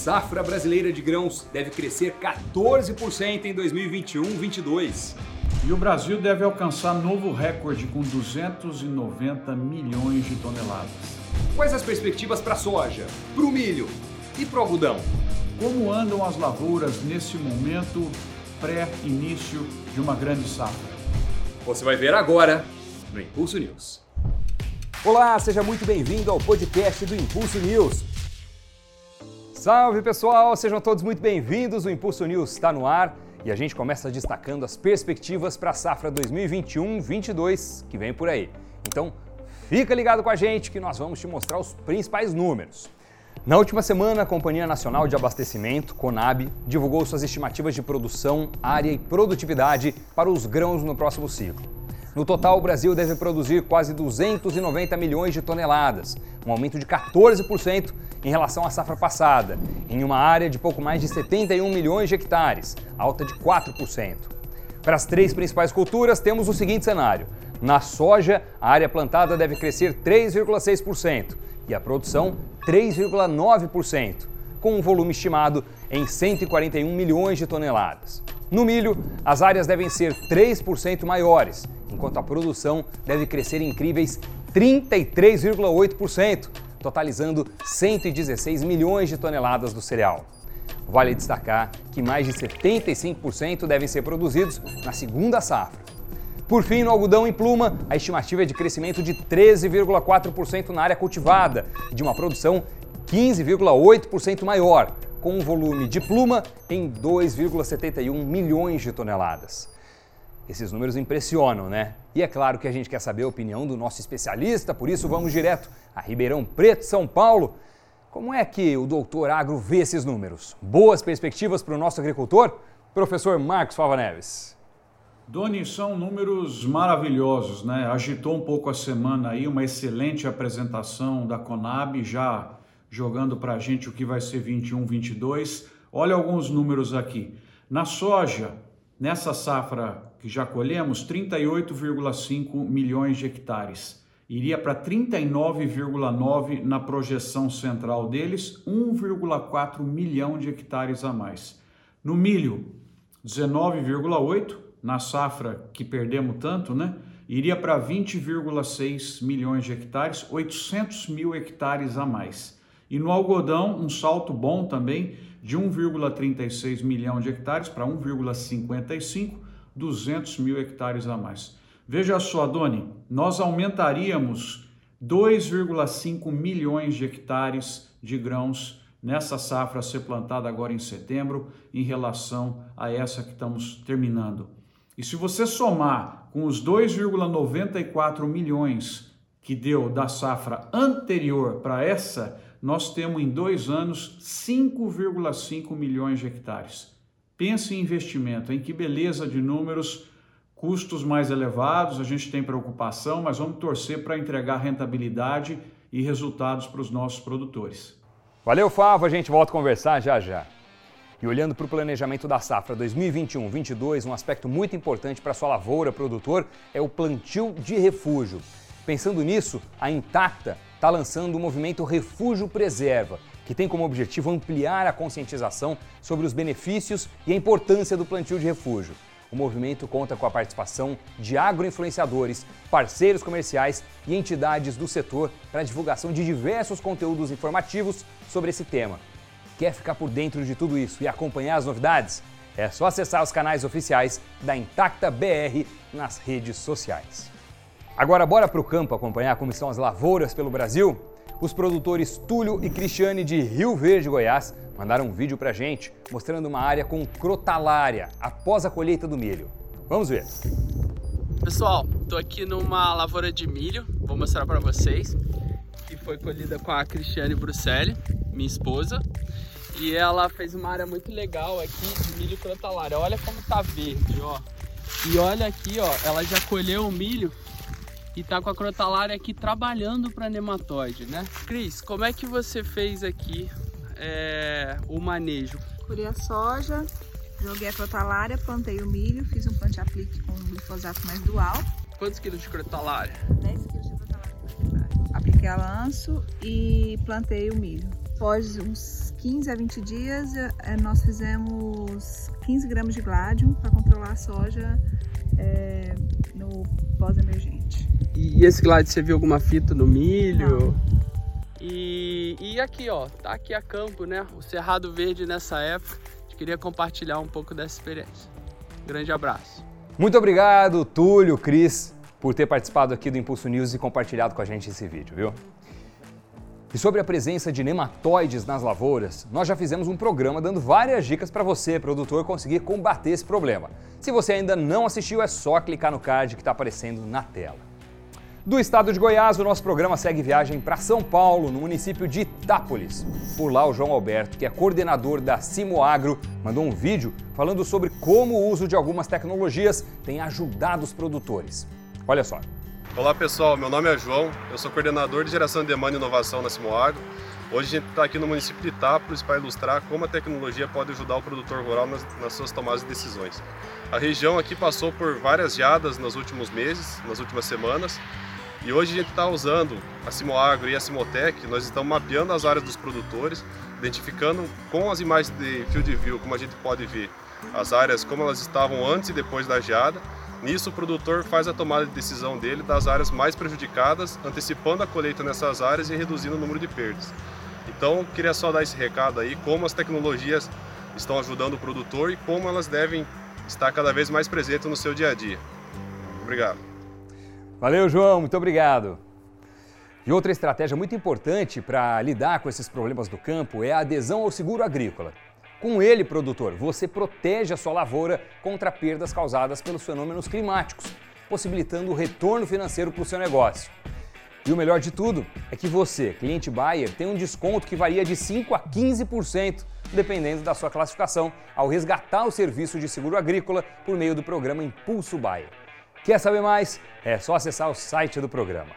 safra brasileira de grãos deve crescer 14% em 2021-22. E o Brasil deve alcançar novo recorde com 290 milhões de toneladas. Quais as perspectivas para a soja, para o milho e para o algodão? Como andam as lavouras nesse momento pré-início de uma grande safra? Você vai ver agora no Impulso News. Olá, seja muito bem-vindo ao podcast do Impulso News. Salve pessoal, sejam todos muito bem-vindos. O Impulso News está no ar e a gente começa destacando as perspectivas para a safra 2021-22 que vem por aí. Então, fica ligado com a gente que nós vamos te mostrar os principais números. Na última semana, a Companhia Nacional de Abastecimento, CONAB, divulgou suas estimativas de produção, área e produtividade para os grãos no próximo ciclo. No total, o Brasil deve produzir quase 290 milhões de toneladas, um aumento de 14% em relação à safra passada, em uma área de pouco mais de 71 milhões de hectares, alta de 4%. Para as três principais culturas, temos o seguinte cenário: na soja, a área plantada deve crescer 3,6% e a produção 3,9%, com um volume estimado em 141 milhões de toneladas. No milho, as áreas devem ser 3% maiores, enquanto a produção deve crescer incríveis 33,8%, totalizando 116 milhões de toneladas do cereal. Vale destacar que mais de 75% devem ser produzidos na segunda safra. Por fim, no algodão em pluma, a estimativa é de crescimento de 13,4% na área cultivada, de uma produção 15,8% maior, com um volume de pluma em 2,71 milhões de toneladas. Esses números impressionam, né? E é claro que a gente quer saber a opinião do nosso especialista, por isso vamos direto a Ribeirão Preto, São Paulo. Como é que o doutor Agro vê esses números? Boas perspectivas para o nosso agricultor? Professor Marcos Fava Neves. Doni, são números maravilhosos, né? Agitou um pouco a semana aí, uma excelente apresentação da Conab, já jogando para a gente o que vai ser 21, 22. Olha alguns números aqui. Na soja, nessa safra que já colhemos, 38,5 milhões de hectares. Iria para 39,9 na projeção central deles, 1,4 milhão de hectares a mais. No milho, 19,8 na safra que perdemos tanto, né? Iria para 20,6 milhões de hectares, 800 mil hectares a mais. E no algodão, um salto bom também de 1,36 milhão de hectares para 1,55, 200 mil hectares a mais. Veja só, Doni, nós aumentaríamos 2,5 milhões de hectares de grãos nessa safra a ser plantada agora em setembro, em relação a essa que estamos terminando. E se você somar com os 2,94 milhões que deu da safra anterior para essa, nós temos em dois anos 5,5 milhões de hectares. Pense em investimento, em que beleza de números, custos mais elevados, a gente tem preocupação, mas vamos torcer para entregar rentabilidade e resultados para os nossos produtores. Valeu, Favo, a gente volta a conversar já já. E olhando para o planejamento da safra 2021-22, um aspecto muito importante para sua lavoura produtor é o plantio de refúgio. Pensando nisso, a Intacta está lançando o movimento Refúgio Preserva, que tem como objetivo ampliar a conscientização sobre os benefícios e a importância do plantio de refúgio. O movimento conta com a participação de agroinfluenciadores, parceiros comerciais e entidades do setor para a divulgação de diversos conteúdos informativos sobre esse tema. Quer ficar por dentro de tudo isso e acompanhar as novidades? É só acessar os canais oficiais da Intacta BR nas redes sociais. Agora, bora para o campo acompanhar como estão as lavouras pelo Brasil? Os produtores Túlio e Cristiane de Rio Verde, Goiás, mandaram um vídeo para gente mostrando uma área com crotalária após a colheita do milho. Vamos ver. Pessoal, estou aqui numa lavoura de milho, vou mostrar para vocês, que foi colhida com a Cristiane Bruxelli, minha esposa. E ela fez uma área muito legal aqui de milho crotalária. Olha como tá verde, ó. E olha aqui, ó, ela já colheu o milho e tá com a crotalária aqui trabalhando para nematóide, né? Cris, como é que você fez aqui é, o manejo? Curei a soja, joguei a crotalária, plantei o milho, fiz um plant-aplique com glifosato mais dual. Quantos quilos de crotalária? 10 quilos de crotalária. Apliquei a lanço e plantei o milho. após uns 15 a 20 dias, é, nós fizemos 15 gramas de gládio para controlar a soja é, no pós-emergente. E esse gládio, você viu alguma fita no milho? Não. E, e aqui, ó, tá aqui a campo, né? O Cerrado Verde nessa época. A gente queria compartilhar um pouco dessa experiência. Grande abraço. Muito obrigado, Túlio, Cris, por ter participado aqui do Impulso News e compartilhado com a gente esse vídeo, viu? E sobre a presença de nematóides nas lavouras, nós já fizemos um programa dando várias dicas para você, produtor, conseguir combater esse problema. Se você ainda não assistiu, é só clicar no card que está aparecendo na tela. Do estado de Goiás, o nosso programa segue viagem para São Paulo, no município de Itápolis. Por lá, o João Alberto, que é coordenador da Simoagro, mandou um vídeo falando sobre como o uso de algumas tecnologias tem ajudado os produtores. Olha só. Olá pessoal, meu nome é João, eu sou coordenador de geração de demanda e inovação na Simoagro. Hoje a gente está aqui no município de Itápolis para ilustrar como a tecnologia pode ajudar o produtor rural nas, nas, suas tomadas de decisões. A região aqui passou por várias geadas nos últimos meses, nas últimas semanas, e hoje a gente está usando a Simoagro e a Simotec, nós estamos mapeando as áreas dos produtores, identificando com as imagens de field view, como a gente pode ver, as áreas como elas estavam antes e depois da geada, Nisso, o produtor faz a tomada de decisão dele das áreas mais prejudicadas, antecipando a colheita nessas áreas e reduzindo o número de perdas. Então, queria só dar esse recado aí, como as tecnologias estão ajudando o produtor e como elas devem estar cada vez mais presentes no seu dia a dia. Obrigado. Valeu, João, muito obrigado. E outra estratégia muito importante para lidar com esses problemas do campo é a adesão ao seguro agrícola. Com ele, produtor, você protege a sua lavoura contra perdas causadas pelos fenômenos climáticos, possibilitando o retorno financeiro para o seu negócio. E o melhor de tudo é que você, cliente Bayer, tem um desconto que varia de 5 a 15%, dependendo da sua classificação, ao resgatar o serviço de seguro agrícola por meio do programa Impulso Bayer. Quer saber mais? É só acessar o site do programa.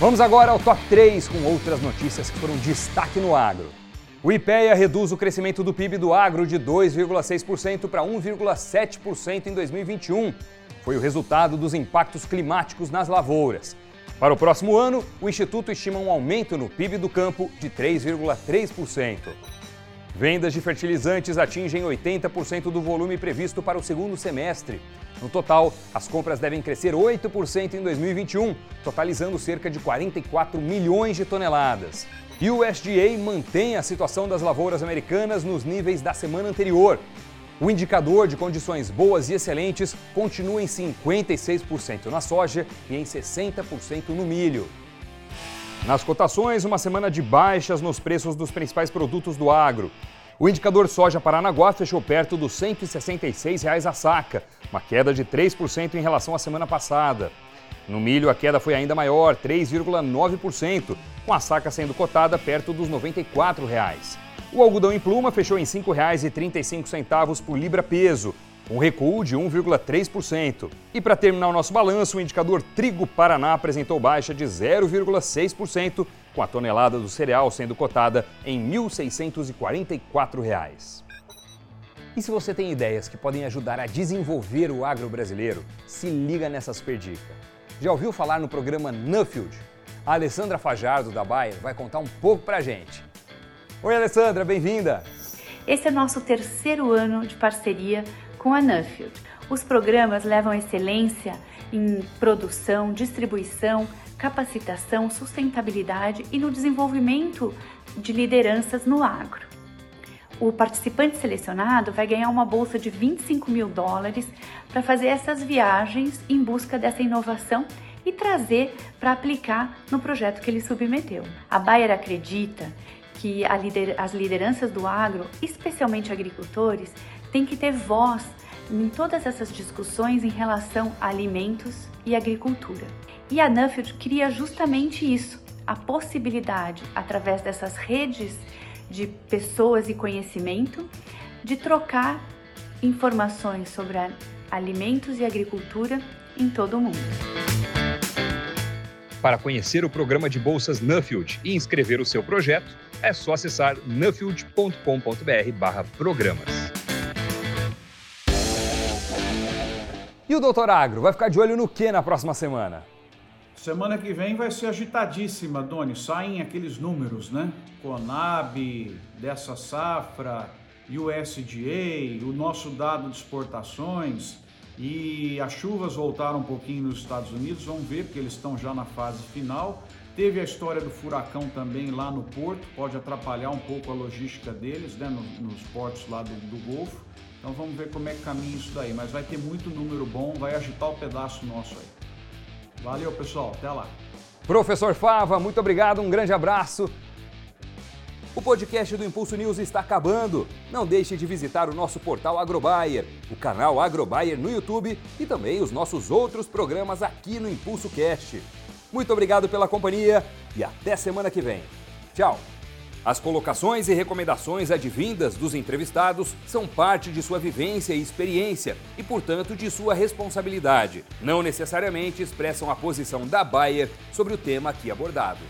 Vamos agora ao top 3 com outras notícias que foram destaque no agro. O IPEA reduz o crescimento do PIB do agro de 2,6% para 1,7% em 2021. Foi o resultado dos impactos climáticos nas lavouras. Para o próximo ano, o Instituto estima um aumento no PIB do campo de 3,3%. Vendas de fertilizantes atingem 80% do volume previsto para o segundo semestre. No total, as compras devem crescer 8% em 2021, totalizando cerca de 44 milhões de toneladas. E o USDA mantém a situação das lavouras americanas nos níveis da semana anterior. O indicador de condições boas e excelentes continua em 56% na soja e em 60% no milho. Nas cotações, uma semana de baixas nos preços dos principais produtos do agro. O indicador soja Paranaguá fechou perto dos 166 reais a saca, uma queda de 3% em relação à semana passada. No milho, a queda foi ainda maior, 3,9%, com a saca sendo cotada perto dos 94 reais. O algodão em pluma fechou em R$ 5,35 por libra-peso, um recuo de 1,3%. E para terminar o nosso balanço, o indicador Trigo Paraná apresentou baixa de 0,6%, com a tonelada do cereal sendo cotada em 1.644 reais. E se você tem ideias que podem ajudar a desenvolver o agro brasileiro, se liga nessa super dica. Já ouviu falar no programa Nuffield? A Alessandra Fajardo, da Bayer, vai contar um pouco pra gente. Oi, Alessandra, bem-vinda! Esse é nosso terceiro ano de parceria com a Nuffield. Os programas levam excelência em produção, distribuição, capacitação, sustentabilidade e no desenvolvimento de lideranças no agro. O participante selecionado vai ganhar uma bolsa de 25 mil dólares para fazer essas viagens em busca dessa inovação e trazer para aplicar no projeto que ele submeteu. A Bayer acredita que lider as lideranças do agro, especialmente agricultores, têm que ter voz em todas essas discussões em relação a alimentos e agricultura. E a Nuffield cria justamente isso, a possibilidade, através dessas redes de pessoas e conhecimento, de trocar informações sobre alimentos e agricultura em todo o mundo. Para conhecer o programa de bolsas Nuffield e inscrever o seu projeto, é só acessar nuffield.com.br/programas. o Doutor Agro vai ficar de olho no que na próxima semana? Semana que vem vai ser agitadíssima, Doni. Saem aqueles números, né? Conab, dessa safra, USDA, o nosso dado de exportações e as chuvas voltaram um pouquinho nos Estados Unidos. Vamos ver, porque eles estão já na fase final. Teve a história do furacão também lá no porto, pode atrapalhar um pouco a logística deles, né? Nos, portos lá do, do Golfo. Então vamos ver como é que caminha isso daí. Mas vai ter muito número bom, vai agitar o pedaço nosso aí. Valeu, pessoal. Até lá. Professor Fava, muito obrigado, um grande abraço. O podcast do Impulso News está acabando. Não deixe de visitar o nosso portal Agrobayer, o canal Agrobayer no YouTube e também os nossos outros programas aqui no Impulso Cast. Muito obrigado pela companhia e até semana que vem. Tchau! As colocações e recomendações advindas dos entrevistados são parte de sua vivência e experiência e, portanto, de sua responsabilidade. Não necessariamente expressam a posição da Bayer sobre o tema aqui abordado.